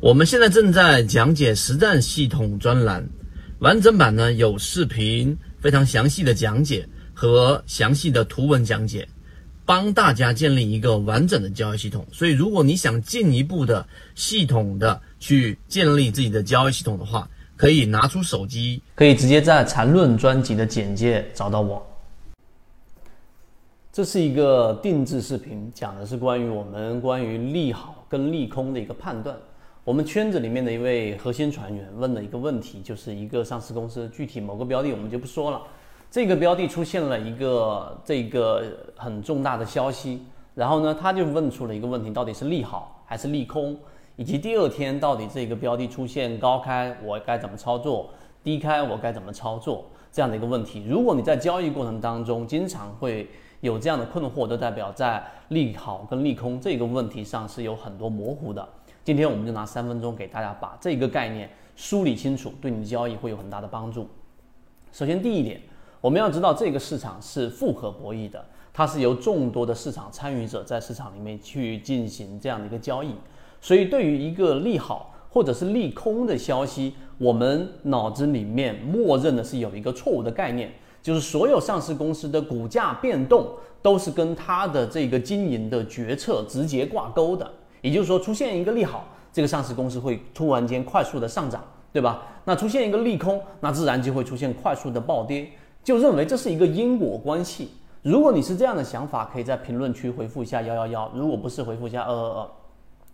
我们现在正在讲解实战系统专栏，完整版呢有视频，非常详细的讲解和详细的图文讲解，帮大家建立一个完整的交易系统。所以，如果你想进一步的系统的去建立自己的交易系统的话，可以拿出手机，可以直接在缠论专辑的简介找到我。这是一个定制视频，讲的是关于我们关于利好跟利空的一个判断。我们圈子里面的一位核心船员问了一个问题，就是一个上市公司具体某个标的我们就不说了，这个标的出现了一个这个很重大的消息，然后呢他就问出了一个问题，到底是利好还是利空，以及第二天到底这个标的出现高开我该怎么操作，低开我该怎么操作这样的一个问题。如果你在交易过程当中经常会有这样的困惑，就代表在利好跟利空这个问题上是有很多模糊的。今天我们就拿三分钟给大家把这个概念梳理清楚，对你的交易会有很大的帮助。首先，第一点，我们要知道这个市场是复合博弈的，它是由众多的市场参与者在市场里面去进行这样的一个交易。所以，对于一个利好或者是利空的消息，我们脑子里面默认的是有一个错误的概念，就是所有上市公司的股价变动都是跟它的这个经营的决策直接挂钩的。也就是说，出现一个利好，这个上市公司会突然间快速的上涨，对吧？那出现一个利空，那自然就会出现快速的暴跌，就认为这是一个因果关系。如果你是这样的想法，可以在评论区回复一下幺幺幺；如果不是，回复一下二二二。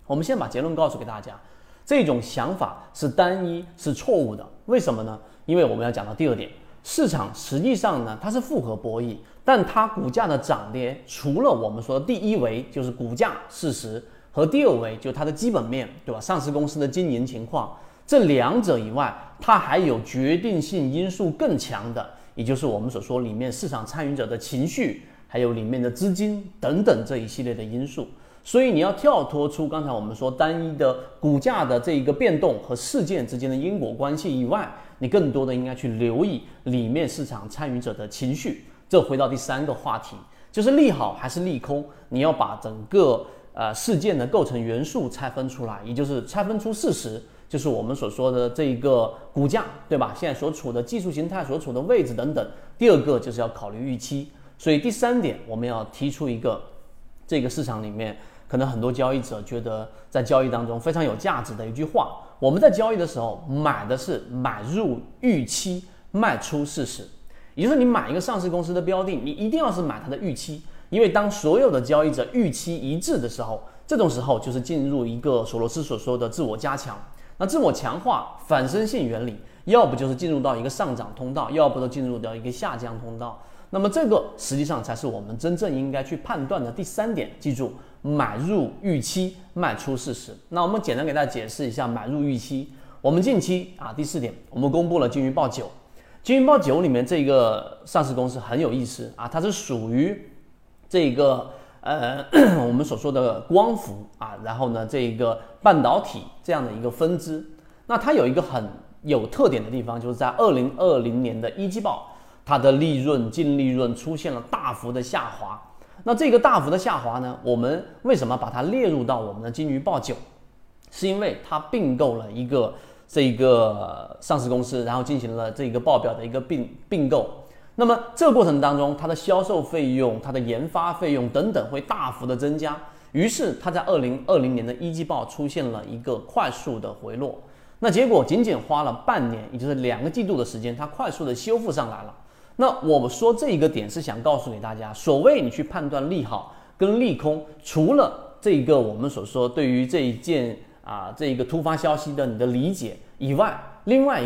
我们先把结论告诉给大家，这种想法是单一，是错误的。为什么呢？因为我们要讲到第二点，市场实际上呢，它是复合博弈，但它股价的涨跌，除了我们说的第一维就是股价事实。和第二维就是它的基本面对吧？上市公司的经营情况，这两者以外，它还有决定性因素更强的，也就是我们所说里面市场参与者的情绪，还有里面的资金等等这一系列的因素。所以你要跳脱出刚才我们说单一的股价的这一个变动和事件之间的因果关系以外，你更多的应该去留意里面市场参与者的情绪。这回到第三个话题，就是利好还是利空，你要把整个。呃，事件的构成元素拆分出来，也就是拆分出事实，就是我们所说的这一个股价，对吧？现在所处的技术形态、所处的位置等等。第二个就是要考虑预期，所以第三点我们要提出一个，这个市场里面可能很多交易者觉得在交易当中非常有价值的一句话：我们在交易的时候买的是买入预期，卖出事实。也就是你买一个上市公司的标的，你一定要是买它的预期。因为当所有的交易者预期一致的时候，这种时候就是进入一个索罗斯所说的自我加强。那自我强化反身性原理，要不就是进入到一个上涨通道，要不就进入到一个下降通道。那么这个实际上才是我们真正应该去判断的第三点。记住，买入预期，卖出事实。那我们简单给大家解释一下买入预期。我们近期啊，第四点，我们公布了金鱼报九，金鱼报九里面这个上市公司很有意思啊，它是属于。这个呃，我们所说的光伏啊，然后呢，这一个半导体这样的一个分支，那它有一个很有特点的地方，就是在二零二零年的一季报，它的利润净利润出现了大幅的下滑。那这个大幅的下滑呢，我们为什么把它列入到我们的金鱼报九？是因为它并购了一个这个上市公司，然后进行了这个报表的一个并并购。那么这个过程当中，它的销售费用、它的研发费用等等会大幅的增加，于是它在二零二零年的一季报出现了一个快速的回落。那结果仅仅花了半年，也就是两个季度的时间，它快速的修复上来了。那我们说这一个点是想告诉给大家，所谓你去判断利好跟利空，除了这一个我们所说对于这一件啊这一个突发消息的你的理解以外，另外一。